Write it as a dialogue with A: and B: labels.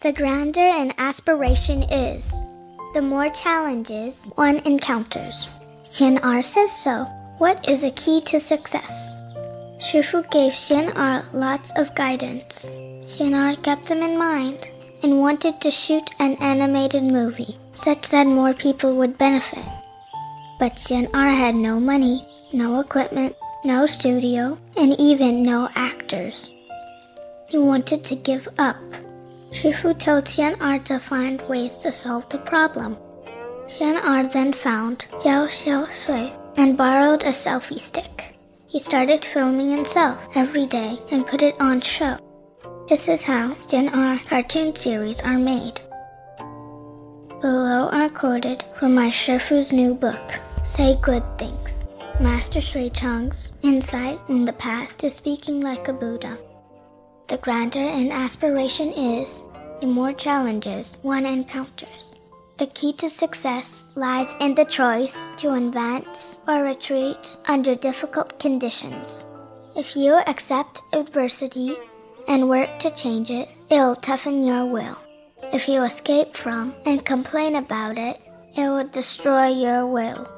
A: The grander an aspiration is, the more challenges one encounters. Xian Er says so. What is a key to success? Shifu gave Xian Er lots of guidance. Xian Er kept them in mind and wanted to shoot an animated movie such that more people would benefit. But Xian Er had no money, no equipment, no studio, and even no actors. He wanted to give up. Shifu told Xian Er to find ways to solve the problem. Xian Er then found Jiao Xiao Sui and borrowed a selfie stick. He started filming himself every day and put it on show. This is how Xian Er cartoon series are made. Below are quoted from my Shifu's new book, Say Good Things. Master Xuecheng's insight in the path to speaking like a Buddha. The grander an aspiration is, the more challenges one encounters. The key to success lies in the choice to advance or retreat under difficult conditions. If you accept adversity and work to change it, it'll toughen your will. If you escape from and complain about it, it will destroy your will.